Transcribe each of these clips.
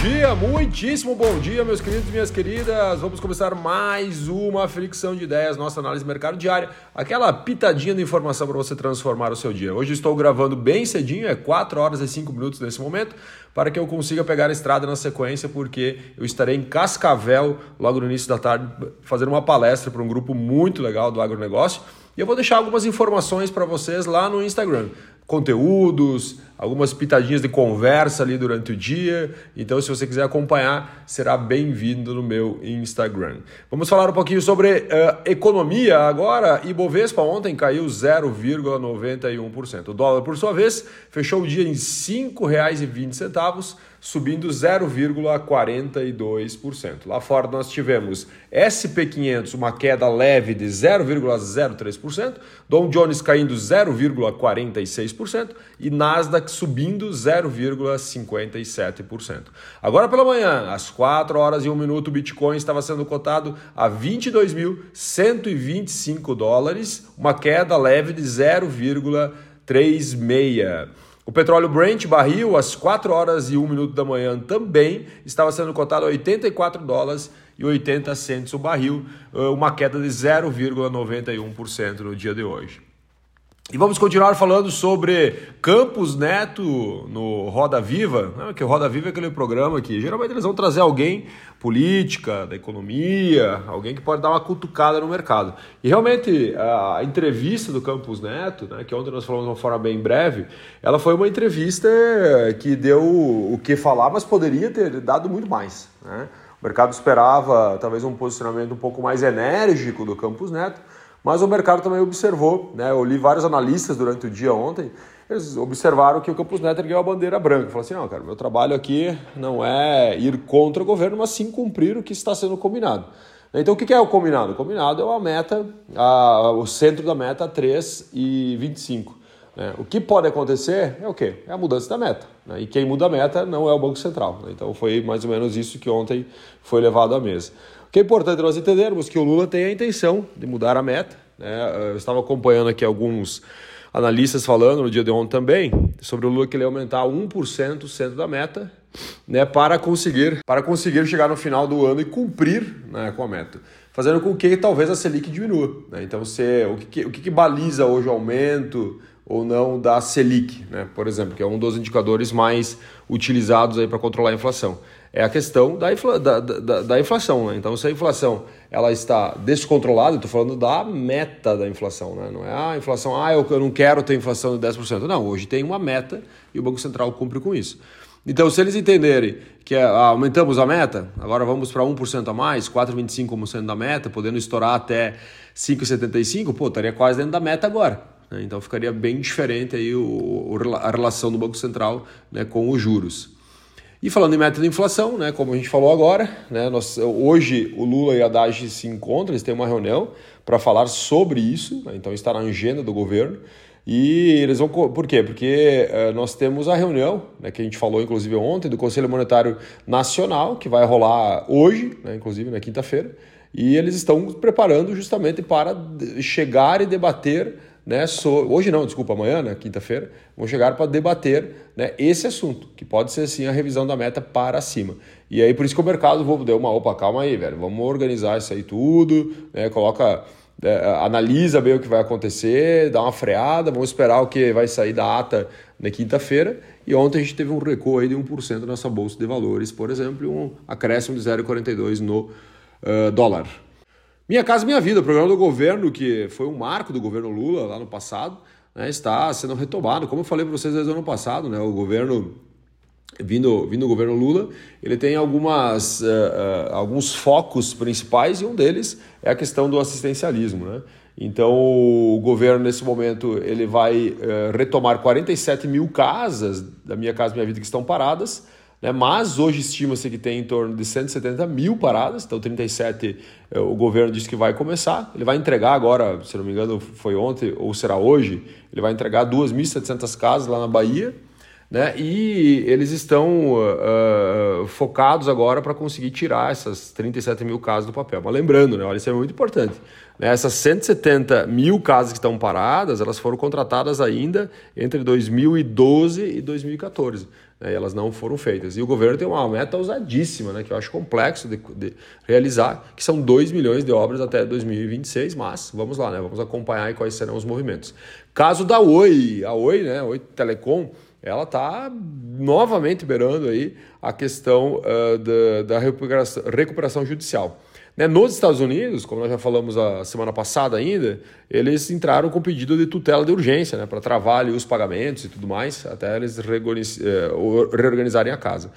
dia, muitíssimo bom dia, meus queridos e minhas queridas. Vamos começar mais uma fricção de ideias, nossa análise mercado diária, aquela pitadinha de informação para você transformar o seu dia. Hoje estou gravando bem cedinho, é 4 horas e 5 minutos nesse momento, para que eu consiga pegar a estrada na sequência, porque eu estarei em Cascavel logo no início da tarde fazendo uma palestra para um grupo muito legal do agronegócio. E eu vou deixar algumas informações para vocês lá no Instagram conteúdos, algumas pitadinhas de conversa ali durante o dia. Então, se você quiser acompanhar, será bem-vindo no meu Instagram. Vamos falar um pouquinho sobre uh, economia agora. Ibovespa ontem caiu 0,91%. O dólar, por sua vez, fechou o dia em R$ 5,20 subindo 0,42%. Lá fora nós tivemos SP500, uma queda leve de 0,03%, Dow Jones caindo 0,46% e Nasdaq subindo 0,57%. Agora pela manhã, às 4 horas e 1 minuto, o Bitcoin estava sendo cotado a 22.125 dólares, uma queda leve de 0,36%. O petróleo Brent barril às 4 horas e 1 minuto da manhã também estava sendo cotado a 84 dólares e 80 centos o barril, eh, uma queda de 0,91% no dia de hoje. E vamos continuar falando sobre Campos Neto no Roda Viva, né? que o Roda Viva é aquele programa que geralmente eles vão trazer alguém política, da economia, alguém que pode dar uma cutucada no mercado. E realmente a entrevista do Campos Neto, né, que ontem nós falamos de uma forma bem breve, ela foi uma entrevista que deu o que falar, mas poderia ter dado muito mais. Né? O mercado esperava talvez um posicionamento um pouco mais enérgico do Campos Neto, mas o mercado também observou, né? Eu li vários analistas durante o dia ontem, eles observaram que o Campos Neto ergueu a bandeira branca. Falou assim: não, cara, meu trabalho aqui não é ir contra o governo, mas sim cumprir o que está sendo combinado. Então, o que é o combinado? O combinado é a meta, a, o centro da meta 3 e 25. Né? O que pode acontecer é o quê? É a mudança da meta. Né? E quem muda a meta não é o Banco Central. Né? Então, foi mais ou menos isso que ontem foi levado à mesa. O que é importante nós entendermos que o Lula tem a intenção de mudar a meta. Né? Eu estava acompanhando aqui alguns analistas falando no dia de ontem também sobre o Lula que ele aumentar 1% o centro da meta né, para conseguir para conseguir chegar no final do ano e cumprir né, com a meta, fazendo com que talvez a Selic diminua. Né? Então, se, o, que, o que, que baliza hoje o aumento ou não da Selic, né, por exemplo, que é um dos indicadores mais utilizados para controlar a inflação é a questão da, infla, da, da, da inflação. Né? Então, se a inflação ela está descontrolada, estou falando da meta da inflação, né? não é a inflação, ah, eu, eu não quero ter inflação de 10%. Não, hoje tem uma meta e o Banco Central cumpre com isso. Então, se eles entenderem que é, ah, aumentamos a meta, agora vamos para 1% a mais, 4,25% como sendo da meta, podendo estourar até 5,75%, pô, estaria quase dentro da meta agora. Né? Então, ficaria bem diferente aí o, a relação do Banco Central né, com os juros. E falando em meta de inflação, né, como a gente falou agora, né, nós, hoje o Lula e a Haddad se encontram, eles têm uma reunião para falar sobre isso, né, então está na agenda do governo. E eles vão. Por quê? Porque uh, nós temos a reunião, né, que a gente falou inclusive ontem, do Conselho Monetário Nacional, que vai rolar hoje, né, inclusive na quinta-feira, e eles estão preparando justamente para chegar e debater né, so, hoje não, desculpa, amanhã, né, quinta-feira, vão chegar para debater né, esse assunto, que pode ser sim a revisão da meta para cima. E aí por isso que o mercado vou deu uma opa, calma aí, velho, vamos organizar isso aí tudo, né, coloca, é, analisa bem o que vai acontecer, dá uma freada, vamos esperar o que vai sair da ata na quinta-feira. E ontem a gente teve um recuo aí de 1% nessa bolsa de valores, por exemplo, um acréscimo de 0,42 no uh, dólar. Minha Casa Minha Vida, o programa do governo, que foi um marco do governo Lula lá no passado, né, está sendo retomado. Como eu falei para vocês desde o ano passado, né, o governo, vindo, vindo o governo Lula, ele tem algumas, uh, uh, alguns focos principais e um deles é a questão do assistencialismo. Né? Então, o governo, nesse momento, ele vai uh, retomar 47 mil casas da Minha Casa Minha Vida que estão paradas, né? Mas hoje estima-se que tem em torno de 170 mil paradas, então 37 eh, o governo disse que vai começar. Ele vai entregar agora, se não me engano, foi ontem ou será hoje, ele vai entregar 2.700 casas lá na Bahia. Né? E eles estão uh, focados agora para conseguir tirar essas 37 mil casas do papel. Mas lembrando, né, olha, isso é muito importante. Né? Essas 170 mil casas que estão paradas, elas foram contratadas ainda entre 2012 e 2014. Né, e elas não foram feitas. E o governo tem uma meta ousadíssima, né, que eu acho complexo de, de realizar, que são 2 milhões de obras até 2026, mas vamos lá, né, vamos acompanhar quais serão os movimentos. Caso da Oi, a Oi, né, Oi Telecom, ela está novamente beirando aí a questão uh, da, da recuperação, recuperação judicial. Né? Nos Estados Unidos, como nós já falamos a semana passada ainda, eles entraram com pedido de tutela de urgência né? para travar ali, os pagamentos e tudo mais, até eles eh, reorganizarem a casa.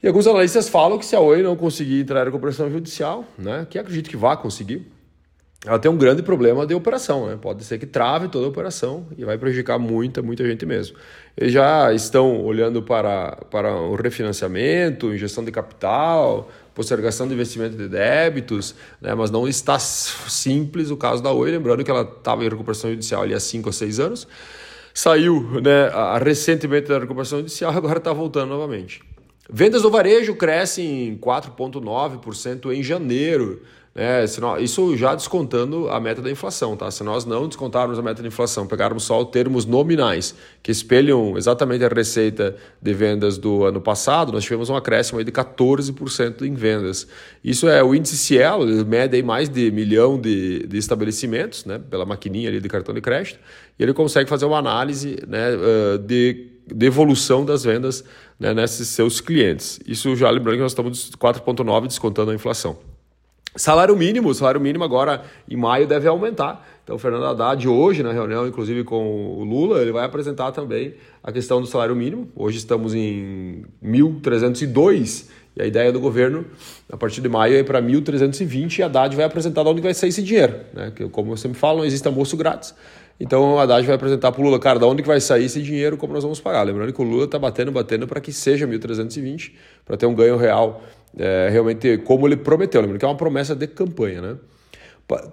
E alguns analistas falam que se a Oi não conseguir entrar em recuperação judicial, né, que acredito que vá conseguir, ela tem um grande problema de operação, né? Pode ser que trave toda a operação e vai prejudicar muita, muita gente mesmo. Eles já estão olhando para, para o refinanciamento, injeção de capital, postergação de investimento de débitos, né? mas não está simples o caso da Oi, lembrando que ela estava em recuperação judicial ali há 5 ou 6 anos, saiu né, recentemente da recuperação judicial, agora está voltando novamente. Vendas do varejo crescem 4,9% em janeiro, Nós, isso já descontando a meta da inflação, tá? Se nós não descontarmos a meta da inflação, pegarmos só os termos nominais, que espelham exatamente a receita de vendas do ano passado, nós tivemos um acréscimo de 14% em vendas. Isso é o índice Cielo, ele mede aí mais de milhão de, de estabelecimentos, né? Pela maquininha ali de cartão de crédito, e ele consegue fazer uma análise né, de, de evolução das vendas né, nesses seus clientes. Isso já lembrando que nós estamos 4,9% descontando a inflação. Salário mínimo, salário mínimo agora em maio deve aumentar. Então, o Fernando Haddad, hoje, na reunião, inclusive com o Lula, ele vai apresentar também a questão do salário mínimo. Hoje estamos em 1.302 e a ideia do governo, a partir de maio, é para 1.320 e Haddad vai apresentar de onde vai sair esse dinheiro. Né? Que, como eu sempre falo, não existe almoço grátis. Então, Haddad vai apresentar para o Lula, cara, de onde que vai sair esse dinheiro, como nós vamos pagar. Lembrando que o Lula está batendo, batendo para que seja 1.320, para ter um ganho real é, realmente como ele prometeu, lembrando que é uma promessa de campanha, né?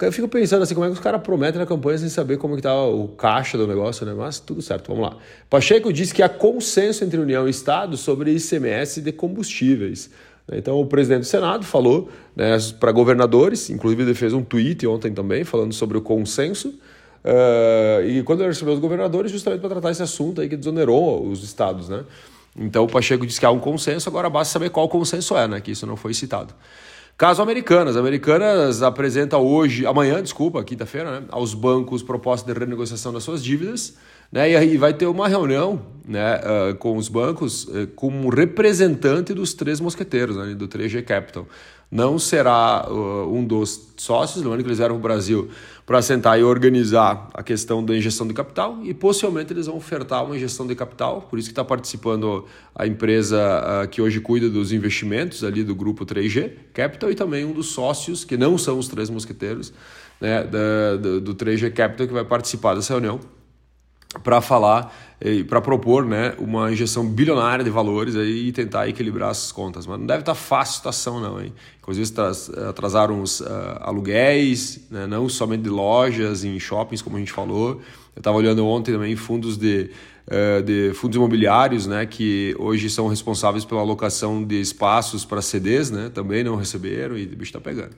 Eu fico pensando assim, como é que os caras prometem na campanha sem saber como que tá o caixa do negócio, né? Mas tudo certo, vamos lá. Pacheco disse que há consenso entre União e Estado sobre ICMS de combustíveis. Então o presidente do Senado falou né, para governadores, inclusive ele fez um tweet ontem também falando sobre o consenso. Uh, e quando ele recebeu os governadores, justamente para tratar esse assunto aí que desonerou os estados, né? Então o Pacheco disse que há um consenso, agora basta saber qual consenso é, né? Que isso não foi citado. Caso Americanas. Americanas apresenta hoje, amanhã, desculpa, quinta-feira, né, aos bancos proposta de renegociação das suas dívidas. Né, e aí vai ter uma reunião né, uh, com os bancos uh, com um representante dos três mosqueteiros, né, do 3G Capital. Não será uh, um dos sócios, lembrando que eles vieram para o Brasil para sentar e organizar a questão da injeção de capital e possivelmente eles vão ofertar uma injeção de capital, por isso que está participando a empresa uh, que hoje cuida dos investimentos ali do grupo 3G Capital e também um dos sócios, que não são os três mosqueteiros, né, da, do, do 3G Capital que vai participar dessa reunião para falar para propor né, uma injeção bilionária de valores aí e tentar equilibrar as contas. Mas não deve estar tá fácil a situação, não. Hein? Inclusive, atrasaram os uh, aluguéis, né, não somente de lojas, em shoppings, como a gente falou. Eu estava olhando ontem também fundos de, uh, de fundos imobiliários, né, que hoje são responsáveis pela alocação de espaços para CDs, né, também não receberam e o bicho está pegando.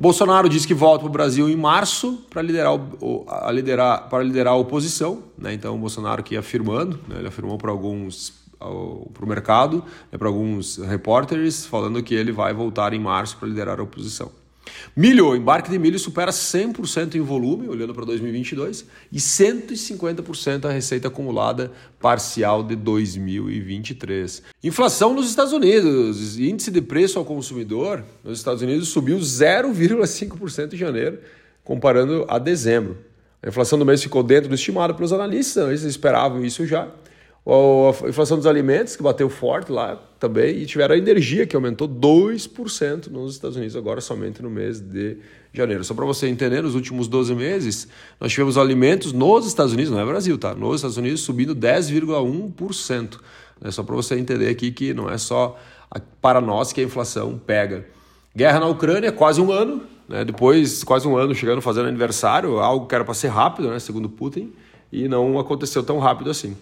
Bolsonaro disse que volta para o Brasil em março para liderar, a liderar, para liderar a oposição. Né? Então, o Bolsonaro aqui afirmando, né? ele afirmou para alguns para o mercado, né? para alguns repórteres, falando que ele vai voltar em março para liderar a oposição. Milho, o embarque de milho supera 100% em volume, olhando para 2022, e 150% a receita acumulada parcial de 2023. Inflação nos Estados Unidos, índice de preço ao consumidor nos Estados Unidos subiu 0,5% em janeiro, comparando a dezembro. A inflação do mês ficou dentro do estimado pelos analistas, eles esperavam isso já a inflação dos alimentos, que bateu forte lá também, e tiveram a energia, que aumentou 2% nos Estados Unidos, agora somente no mês de janeiro. Só para você entender, nos últimos 12 meses, nós tivemos alimentos nos Estados Unidos, não é Brasil, tá? Nos Estados Unidos subindo 10,1%. É só para você entender aqui que não é só para nós que a inflação pega. Guerra na Ucrânia, quase um ano, né? depois quase um ano chegando fazendo aniversário, algo que era para ser rápido, né? segundo Putin, e não aconteceu tão rápido assim.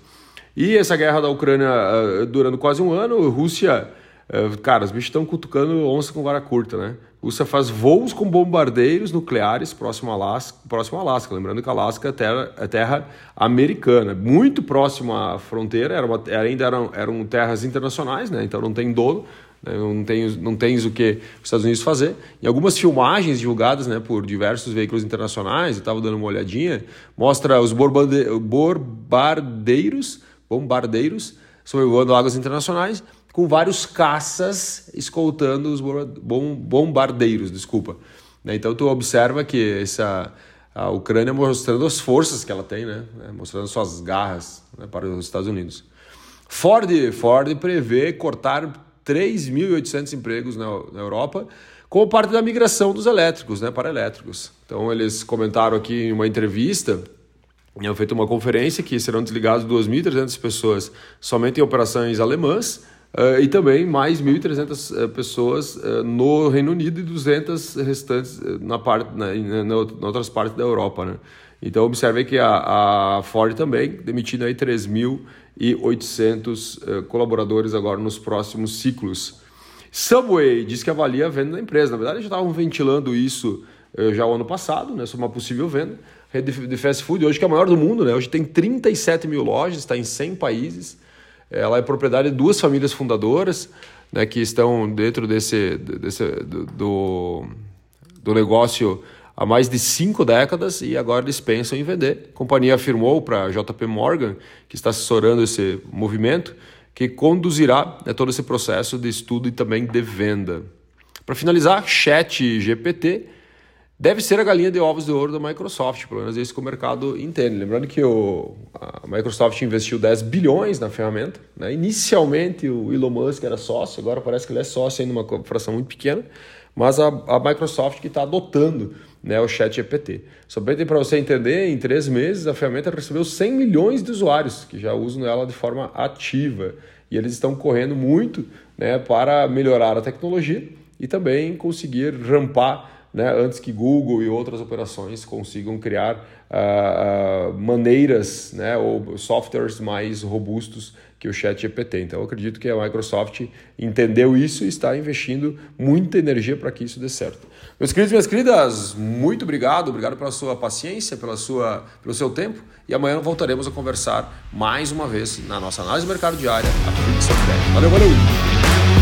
E essa guerra da Ucrânia uh, durando quase um ano, Rússia Uh, cara, os bichos estão cutucando onça com vara curta, né? Rússia faz voos com bombardeiros nucleares próximo a Alasca, próximo a Alasca. lembrando que Alasca é terra, é terra americana, muito próximo à fronteira, era uma, ainda eram, eram terras internacionais, né? então não tem dono, né? não, tens, não tens o que os Estados Unidos fazer. Em algumas filmagens divulgadas né, por diversos veículos internacionais, estava dando uma olhadinha, mostra os bombardeiros, bombardeiros sobrevoando águas internacionais com vários caças escoltando os bombardeiros, desculpa. Né, então tu observa que essa a Ucrânia mostrando as forças que ela tem, né? É, mostrando suas garras né, para os Estados Unidos. Ford, Ford prevê cortar 3.800 empregos na, na Europa como parte da migração dos elétricos né, para elétricos. Então eles comentaram aqui em uma entrevista tinham feito uma conferência que serão desligadas 2.300 pessoas somente em operações alemãs Uh, e também mais 1.300 uh, eh, pessoas uh, no Reino Unido e 200 restantes na parte, na, na, na, outras partes da Europa. Né? Então, observe que a, a Ford também demitindo aí 3.800 colaboradores agora nos próximos ciclos. Subway diz que avalia a venda da empresa. Na verdade, já estavam ventilando isso já o ano passado, né, sobre uma possível venda. Rede de fast food, hoje que é a maior do mundo, né? hoje tem 37 mil lojas, está em 100 países. Ela é propriedade de duas famílias fundadoras né, que estão dentro desse, desse do, do negócio há mais de cinco décadas e agora eles pensam em vender. A companhia afirmou para a JP Morgan, que está assessorando esse movimento, que conduzirá né, todo esse processo de estudo e também de venda. Para finalizar, Chat GPT deve ser a galinha de ovos de ouro da Microsoft, pelo menos é isso que o mercado entende. Lembrando que o, a Microsoft investiu 10 bilhões na ferramenta. Né? Inicialmente o Elon Musk era sócio, agora parece que ele é sócio ainda uma fração muito pequena, mas a, a Microsoft que está adotando né, o Chat GPT. Só para você entender, em três meses a ferramenta recebeu 100 milhões de usuários que já usam ela de forma ativa. E eles estão correndo muito né, para melhorar a tecnologia e também conseguir rampar né, antes que Google e outras operações consigam criar uh, maneiras né, ou softwares mais robustos que o Chat GPT. Então, eu acredito que a Microsoft entendeu isso e está investindo muita energia para que isso dê certo. Meus queridos e minhas queridas, muito obrigado, obrigado pela sua paciência, pela sua, pelo seu tempo e amanhã voltaremos a conversar mais uma vez na nossa análise do mercado diária, a Valeu, valeu!